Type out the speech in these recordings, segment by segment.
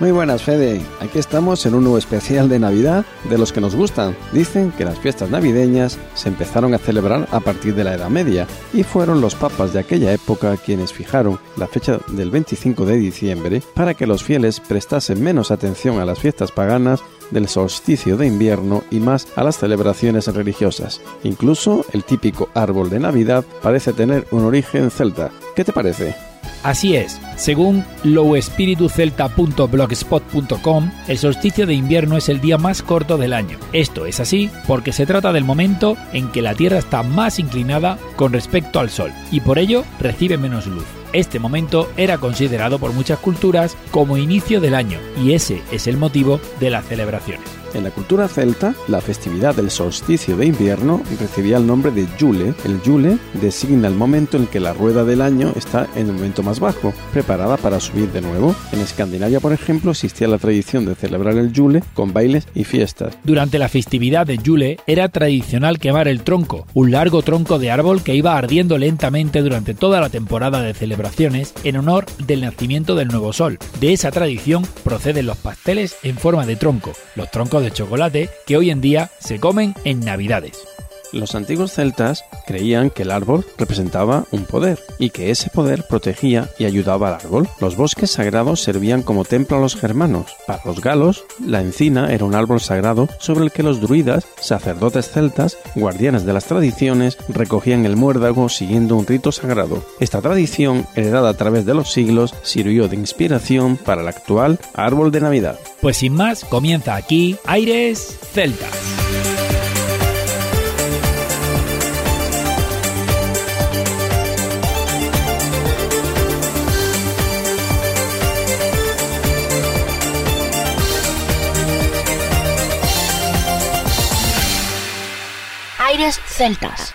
Muy buenas, Fede. Aquí estamos en un nuevo especial de Navidad de los que nos gustan. Dicen que las fiestas navideñas se empezaron a celebrar a partir de la Edad Media y fueron los papas de aquella época quienes fijaron la fecha del 25 de diciembre para que los fieles prestasen menos atención a las fiestas paganas del solsticio de invierno y más a las celebraciones religiosas. Incluso el típico árbol de Navidad parece tener un origen celta. ¿Qué te parece? Así es, según lowespiritucelta.blogspot.com, el solsticio de invierno es el día más corto del año. Esto es así porque se trata del momento en que la Tierra está más inclinada con respecto al Sol y por ello recibe menos luz. Este momento era considerado por muchas culturas como inicio del año y ese es el motivo de las celebraciones. En la cultura celta, la festividad del solsticio de invierno recibía el nombre de Yule. El Yule designa el momento en que la rueda del año está en el momento más bajo, preparada para subir de nuevo. En Escandinavia, por ejemplo, existía la tradición de celebrar el Yule con bailes y fiestas. Durante la festividad de Yule era tradicional quemar el tronco, un largo tronco de árbol que iba ardiendo lentamente durante toda la temporada de celebraciones en honor del nacimiento del nuevo sol. De esa tradición proceden los pasteles en forma de tronco, los troncos de chocolate que hoy en día se comen en Navidades. Los antiguos celtas creían que el árbol representaba un poder y que ese poder protegía y ayudaba al árbol. Los bosques sagrados servían como templo a los germanos. Para los galos, la encina era un árbol sagrado sobre el que los druidas, sacerdotes celtas, guardianes de las tradiciones, recogían el muérdago siguiendo un rito sagrado. Esta tradición, heredada a través de los siglos, sirvió de inspiración para el actual árbol de Navidad. Pues sin más, comienza aquí Aires Celtas. Celtas.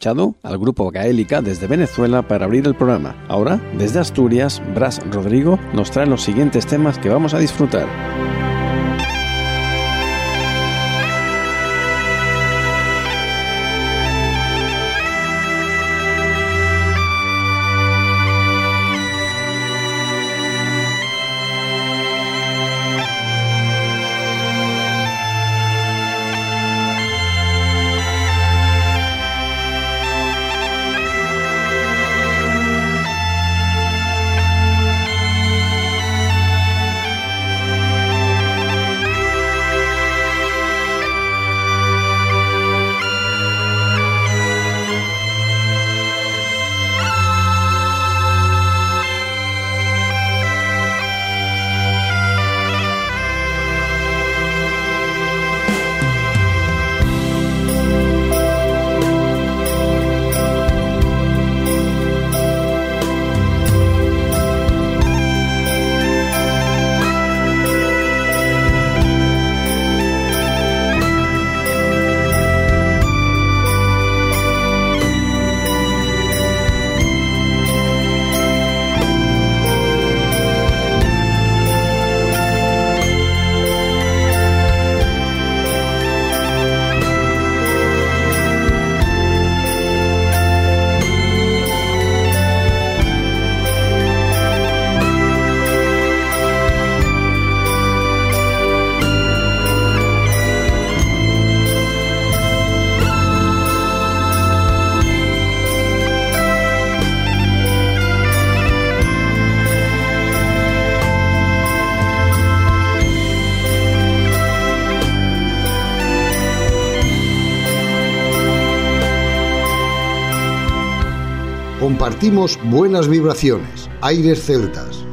escuchado al grupo Gaélica desde Venezuela para abrir el programa. Ahora, desde Asturias, Bras Rodrigo nos trae los siguientes temas que vamos a disfrutar. compartimos buenas vibraciones, aires celtas.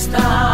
está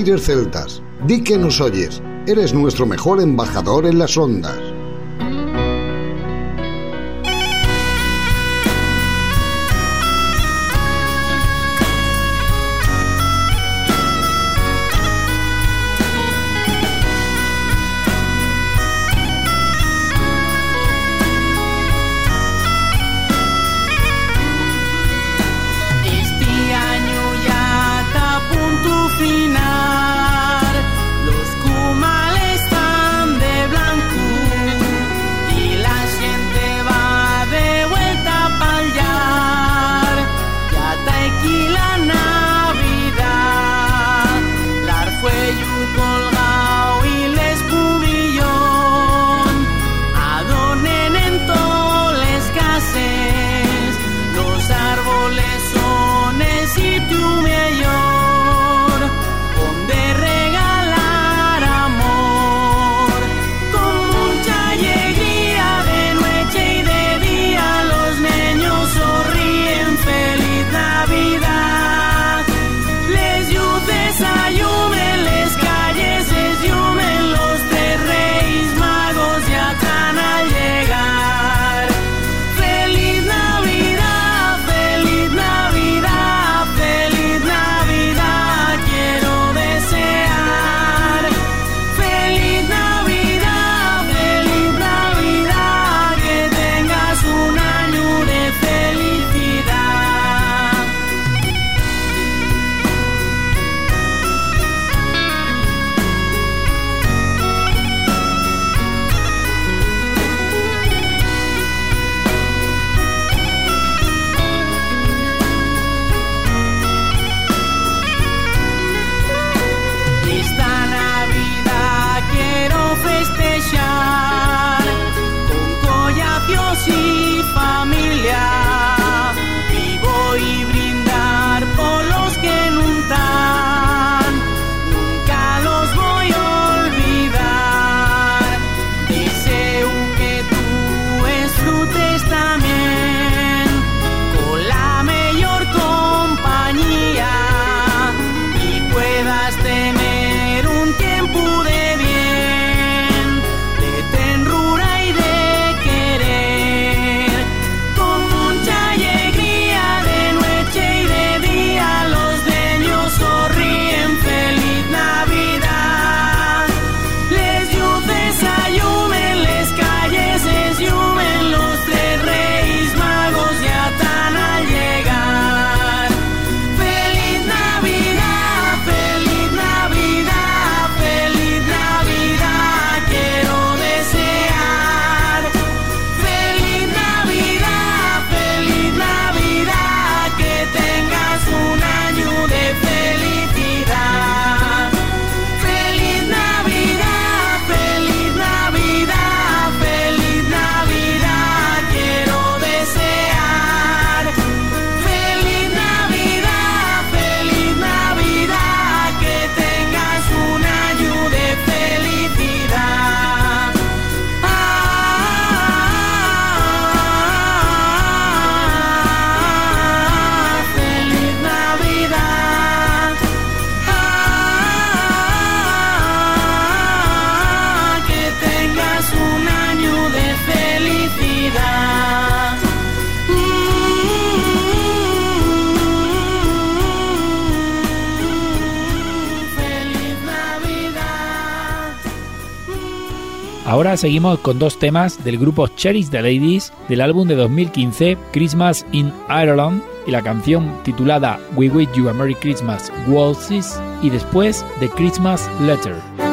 aires celtas. Di que nos oyes, eres nuestro mejor embajador en las ondas. Ahora seguimos con dos temas del grupo Cherish the Ladies del álbum de 2015 Christmas in Ireland y la canción titulada We Wish You a Merry Christmas Waltzes y después The Christmas Letter.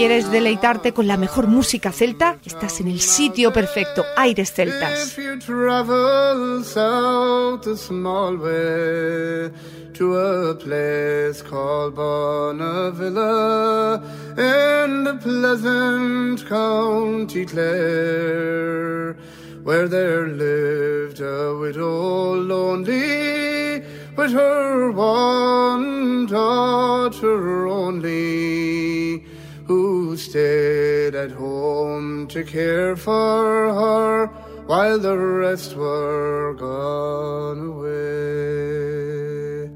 Quieres deleitarte con la mejor música celta, estás en el sitio perfecto, Aires Celtas. to a place called Bonneville in the pleasant county Clare, where there lived a widow lonely with her one daughter only, stayed at home to care for her while the rest were gone away.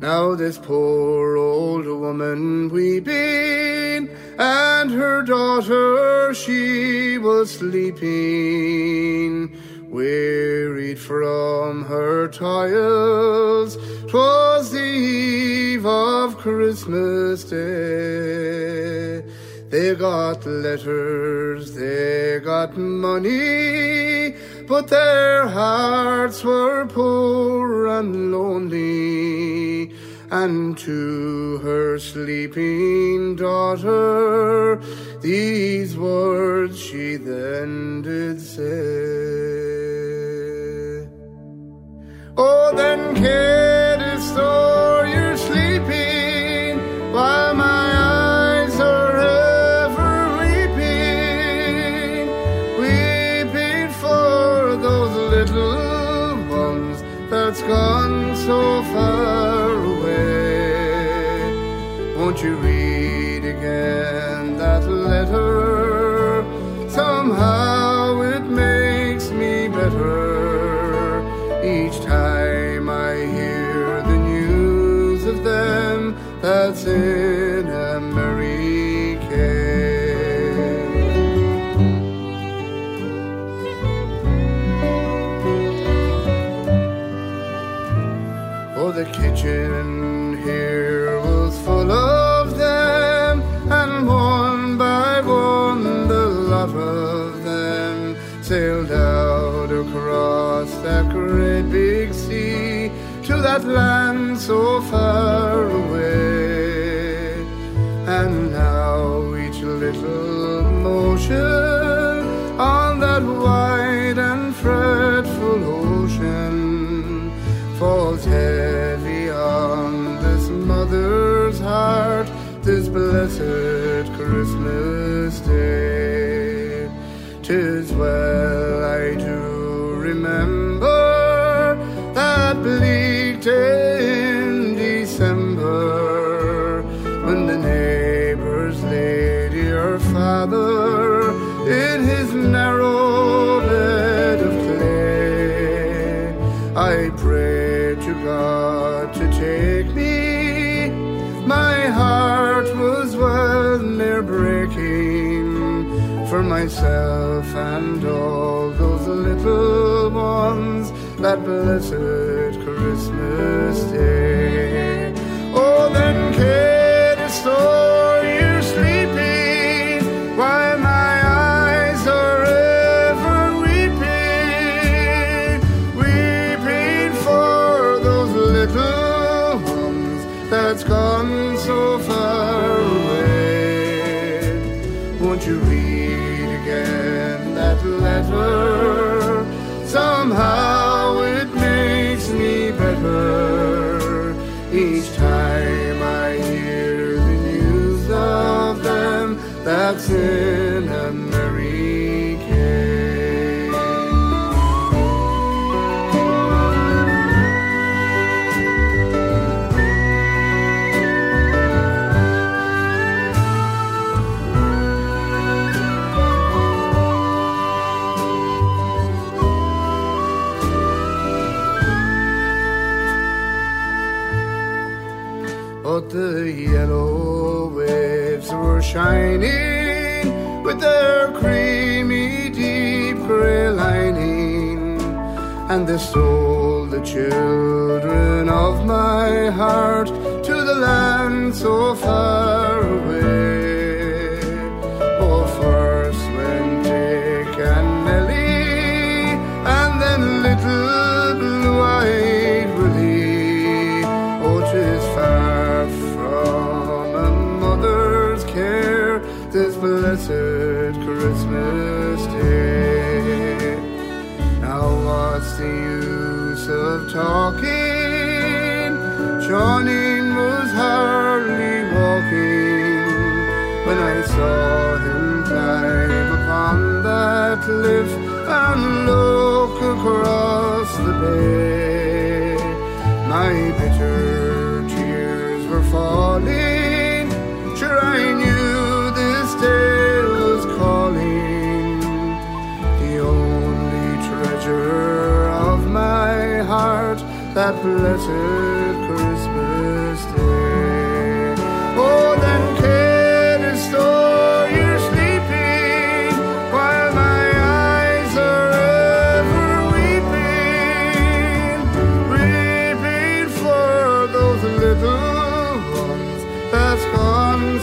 Now this poor old woman weeping, and her daughter she was sleeping, wearied from her toils. 'Twas the eve of Christmas Day. They got letters, they got money, but their hearts were poor and lonely. And to her sleeping daughter, these words she then did say. Oh, then, kid, restore you're We. Of them sailed out across that great big sea to that land so far away. And now each little motion on that wide and fretful ocean falls heavy on this mother's heart this blessed where and all those little ones that blessed day.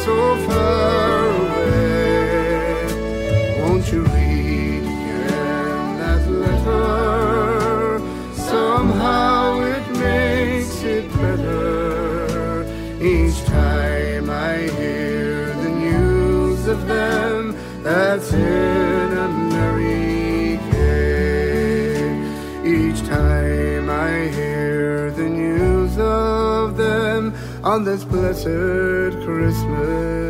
so far. on this blessed Christmas.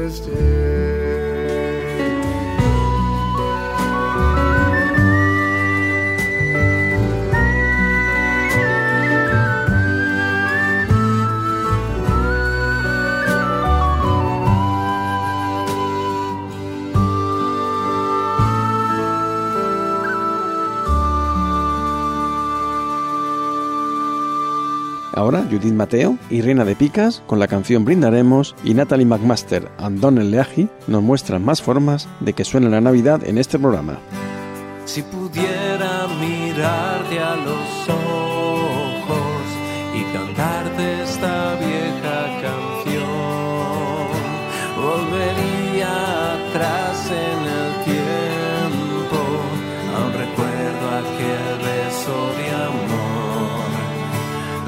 Judith Mateo y Reina de Picas con la canción Brindaremos y Natalie McMaster and Donald Leahy nos muestran más formas de que suene la Navidad en este programa. Si pudiera mirarte a los ojos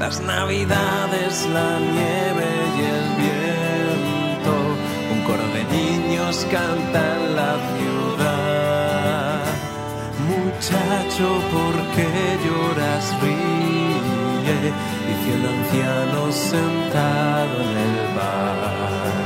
las navidades, la nieve y el viento, un coro de niños canta en la ciudad. Muchacho, ¿por qué lloras? Ríe, y cielo anciano sentado en el bar.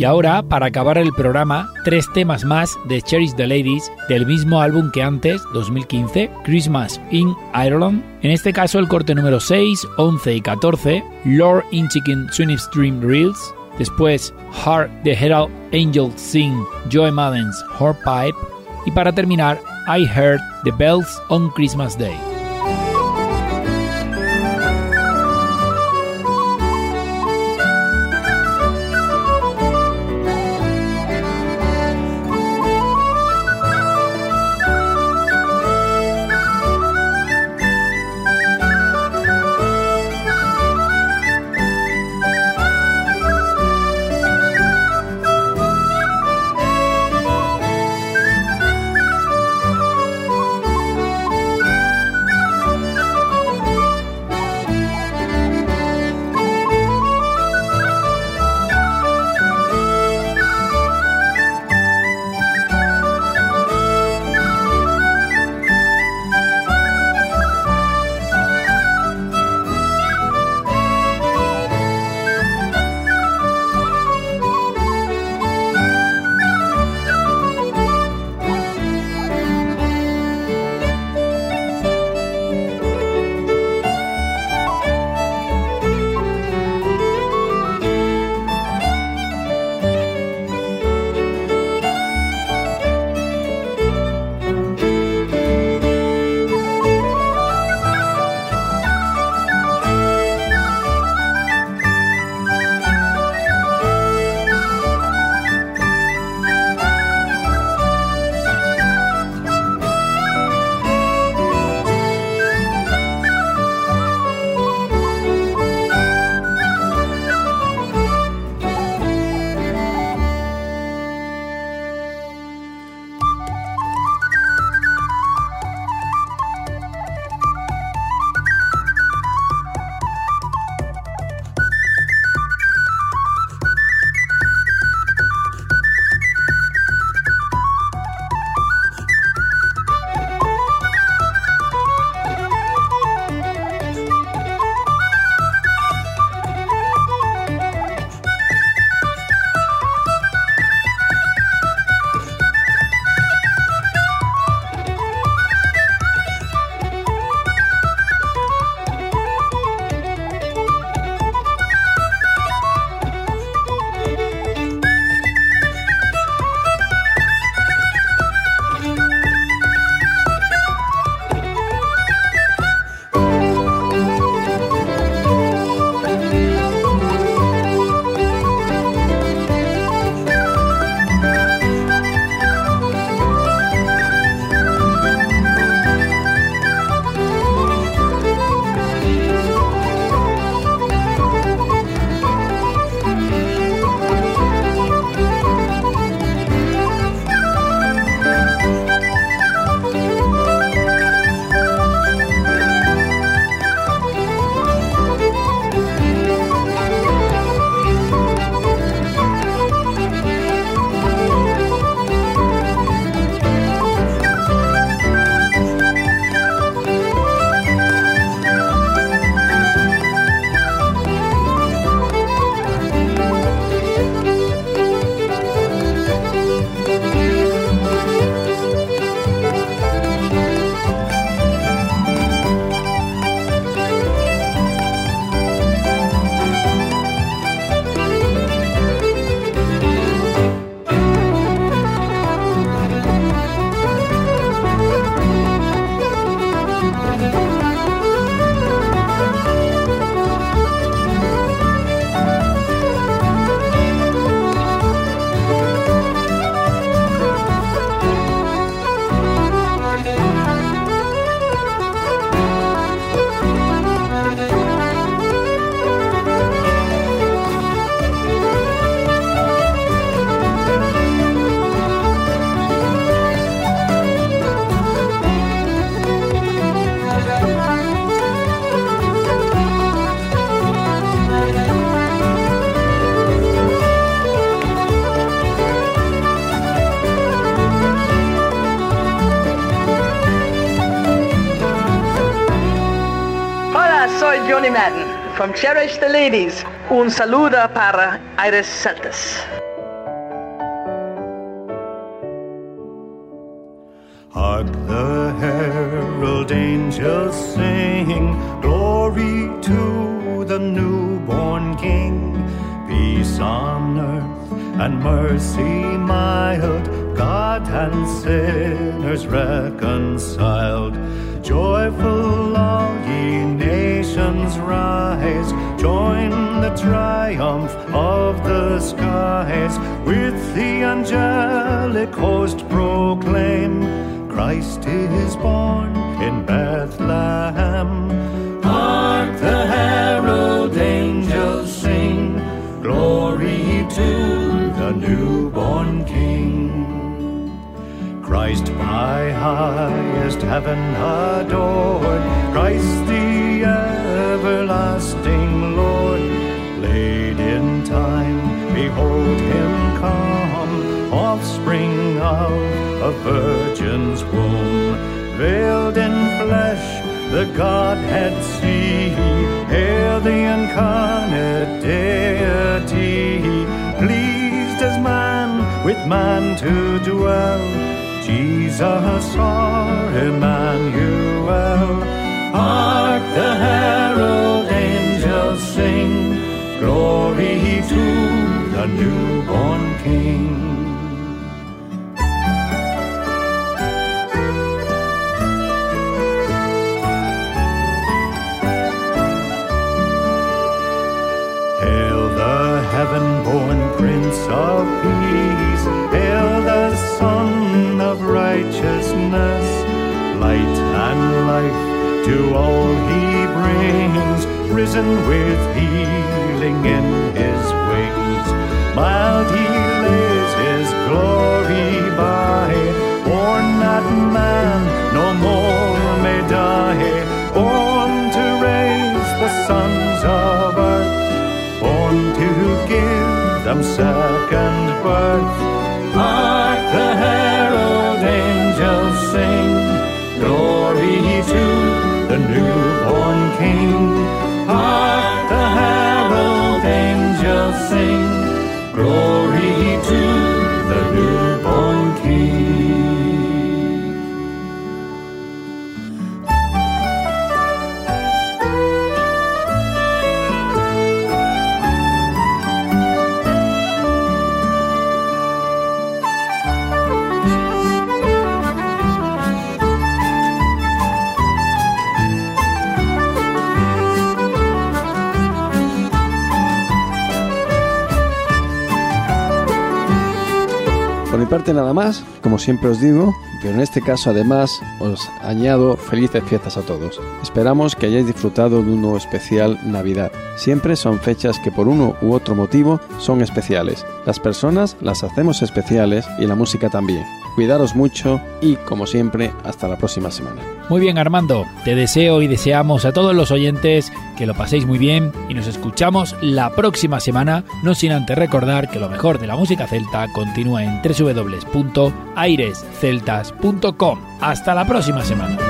Y ahora, para acabar el programa, tres temas más de Cherish the Ladies del mismo álbum que antes, 2015, Christmas in Ireland. En este caso, el corte número 6, 11 y 14, Lord in Chicken Swing Stream Reels. Después, Heart the Herald Angels Sing, Joe Madden's Horpipe. Y para terminar, I Heard the Bells on Christmas Day. Cherish the Ladies, un saluda para Iris Celtis. Hark the herald angels sing, glory to the newborn King. Peace on earth and mercy mild, God and sinners reconciled. Joyful all ye nations rise, join the triumph of the skies. With the angelic host proclaim, Christ is born in Bethlehem. Hark the herald angels sing, glory to the newborn King. Christ by highest heaven adored, Christ the everlasting Lord, laid in time, behold him come, offspring of a virgin's womb, veiled in flesh, the Godhead see, hail the incarnate deity, pleased as man with man to dwell. Jesus our Emmanuel. Hark the herald angels sing, glory to the newborn King. Hail the heaven-born Prince of Peace, hail the Son of Righteousness, light and life to all he brings, risen with healing in his wings. Mild he lays his glory by, parte nada más, como siempre os digo, pero en este caso además os añado felices fiestas a todos. Esperamos que hayáis disfrutado de un nuevo especial Navidad. Siempre son fechas que por uno u otro motivo son especiales. Las personas las hacemos especiales y la música también. Cuidaros mucho y, como siempre, hasta la próxima semana. Muy bien Armando, te deseo y deseamos a todos los oyentes que lo paséis muy bien y nos escuchamos la próxima semana, no sin antes recordar que lo mejor de la música celta continúa en www.airesceltas.com. Hasta la próxima semana.